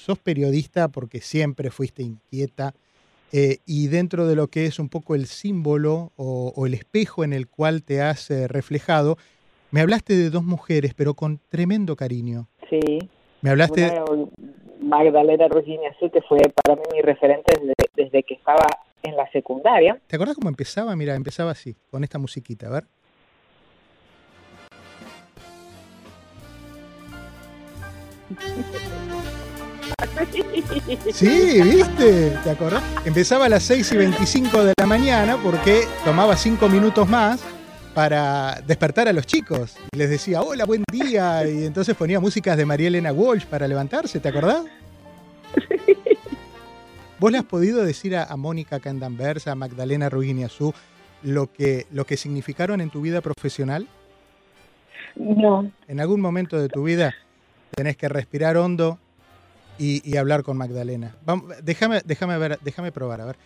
sos periodista porque siempre fuiste inquieta eh, y dentro de lo que es un poco el símbolo o, o el espejo en el cual te has eh, reflejado, me hablaste de dos mujeres, pero con tremendo cariño. Sí. Me hablaste... Una, Magdalena Virginia Azul, que fue para mí mi referente desde, desde que estaba en la secundaria. ¿Te acuerdas cómo empezaba? Mira, empezaba así, con esta musiquita, a ver. Sí, ¿viste? ¿Te acordás? Empezaba a las 6 y 25 de la mañana porque tomaba 5 minutos más para despertar a los chicos. Les decía, hola, buen día. Y entonces ponía músicas de María Elena Walsh para levantarse, ¿te acordás? ¿Vos le has podido decir a, a Mónica Candanversa, a Magdalena Ruiginiazú, lo que, lo que significaron en tu vida profesional? No. En algún momento de tu vida tenés que respirar hondo y, y hablar con Magdalena. Vamos, déjame, déjame ver, déjame probar, a ver.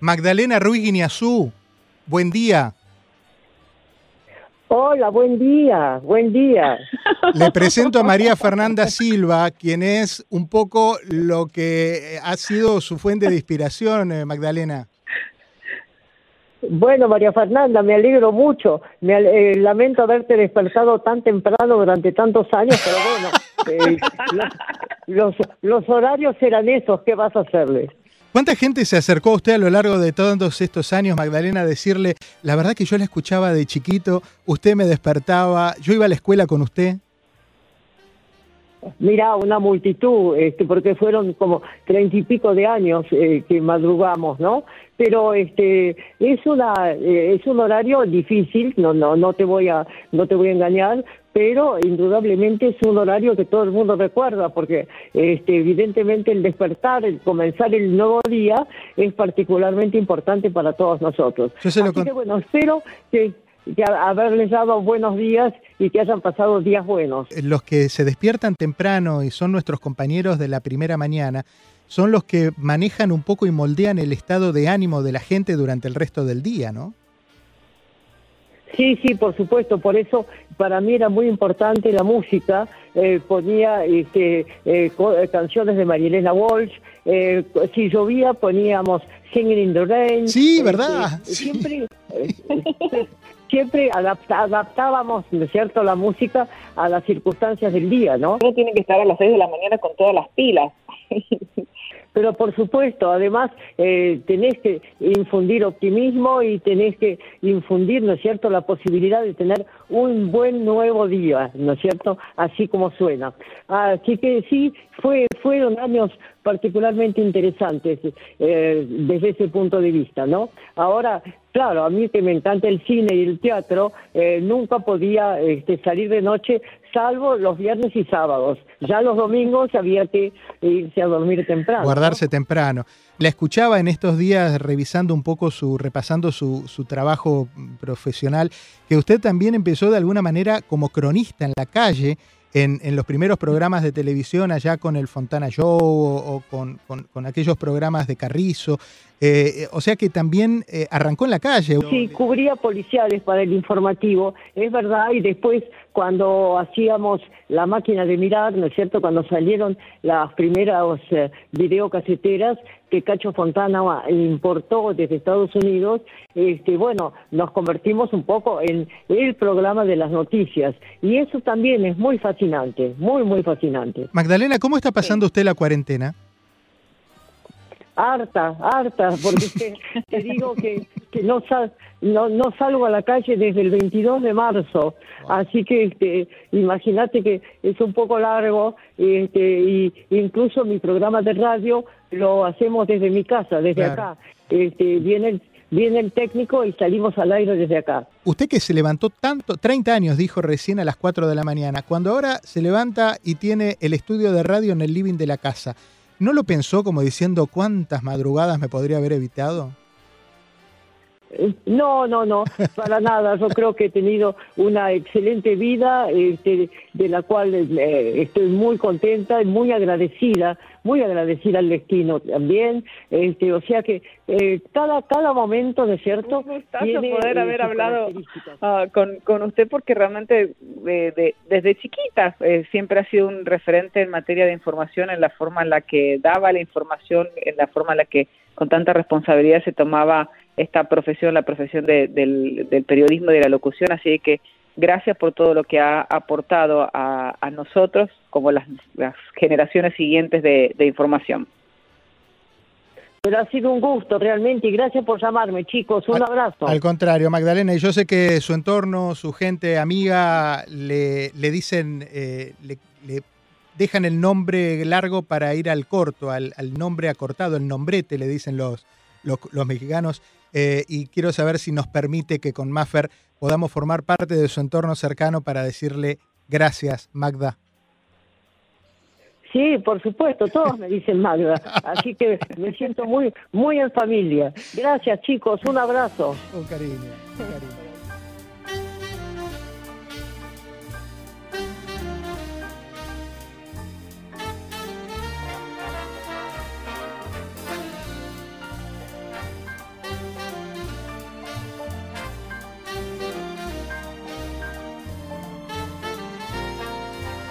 Magdalena Ruiz Guineazú, buen día. Hola, buen día, buen día. Le presento a María Fernanda Silva, quien es un poco lo que ha sido su fuente de inspiración, eh, Magdalena. Bueno, María Fernanda, me alegro mucho. Me eh, lamento haberte despertado tan temprano durante tantos años, pero bueno, eh, los, horarios eran esos, ¿qué vas a hacerles? ¿Cuánta gente se acercó a usted a lo largo de todos estos años, Magdalena, a decirle, la verdad que yo la escuchaba de chiquito, usted me despertaba, yo iba a la escuela con usted? Mira, una multitud, este, porque fueron como treinta y pico de años eh, que madrugamos, ¿no? Pero este es una eh, es un horario difícil, no no no te voy a no te voy a engañar, pero indudablemente es un horario que todo el mundo recuerda, porque este, evidentemente el despertar, el comenzar el nuevo día es particularmente importante para todos nosotros. Yo se lo Así que bueno, espero que, que haberles dado buenos días y que hayan pasado días buenos. Los que se despiertan temprano y son nuestros compañeros de la primera mañana, son los que manejan un poco y moldean el estado de ánimo de la gente durante el resto del día, ¿no? Sí, sí, por supuesto. Por eso para mí era muy importante la música. Eh, ponía este, eh, co- eh, canciones de Marielena Walsh. Eh, si llovía poníamos Singing in the Rain. Sí, Este, ¿verdad? Sí. Siempre, siempre adapta- adaptábamos, ¿no es cierto?, la música a las circunstancias del día, ¿no? Uno tiene que estar a las 6 de la mañana con todas las pilas. Pero por supuesto, además eh, tenés que infundir optimismo y tenés que infundir, ¿no es cierto?, la posibilidad de tener un buen nuevo día, ¿no es cierto?, así como suena. Así que sí, fue, fueron años particularmente interesantes eh, desde ese punto de vista, ¿no? Ahora, claro, a mí que me encanta el cine y el teatro, eh, nunca podía este, salir de noche salvo los viernes y sábados. Ya los domingos había que irse a dormir temprano. Guardarse temprano. La escuchaba en estos días revisando un poco su, repasando su, su trabajo profesional, que usted también empezó de alguna manera como cronista en la calle, en, en los primeros programas de televisión allá con el Fontana Show o, o con, con- con aquellos programas de Carrizo. Eh, o sea que también eh, arrancó en la calle. Sí, cubría policiales para el informativo, es verdad, y después cuando hacíamos la máquina de mirar, ¿no es cierto?, cuando salieron las primeras eh, videocaseteras que Cacho Fontana importó desde Estados Unidos, este, bueno, nos convertimos un poco en el programa de las noticias, y eso también es muy fascinante, muy, muy fascinante. Magdalena, ¿cómo está pasando usted la cuarentena? Harta, harta, porque te, te digo que, que no, sal, no, no salgo a la calle desde el 22 de marzo, así que este, imagínate que es un poco largo, este, y incluso mi programa de radio lo hacemos desde mi casa, desde Claro. acá. Este, viene, el, viene el técnico y salimos al aire desde acá. Usted que se levantó tanto, 30 años dijo recién a las 4 de la mañana, cuando ahora se levanta y tiene el estudio de radio en el living de la casa, ¿no lo pensó como diciendo cuántas madrugadas me podría haber evitado? No, no, no, para nada. Yo creo que he tenido una excelente vida, este, de la cual eh, estoy muy contenta y muy agradecida, muy agradecida al destino también. Este, o sea que eh, cada cada momento, ¿no es cierto? Un gustazo poder haber hablado uh, con, con usted porque realmente de, desde chiquita eh, siempre ha sido un referente en materia de información, en la forma en la que daba la información, en la forma en la que con tanta responsabilidad se tomaba esta profesión, la profesión del, periodismo y de la locución, así que gracias por todo lo que ha aportado a, nosotros como las, generaciones siguientes de, información. Pero ha sido un gusto realmente y gracias por llamarme, chicos. Un abrazo. Al contrario, Magdalena, y yo sé que su entorno, su gente amiga, le, le dicen, eh, le, dejan el nombre largo para ir al corto, al, al nombre acortado, el nombrete, le dicen los, los, los mexicanos. Eh, y quiero saber si nos permite que con Maffer podamos formar parte de su entorno cercano para decirle gracias, Magda. Sí, por supuesto, todos me dicen Magda, así que me siento muy, muy en familia. Gracias chicos, un abrazo. Un cariño, un cariño.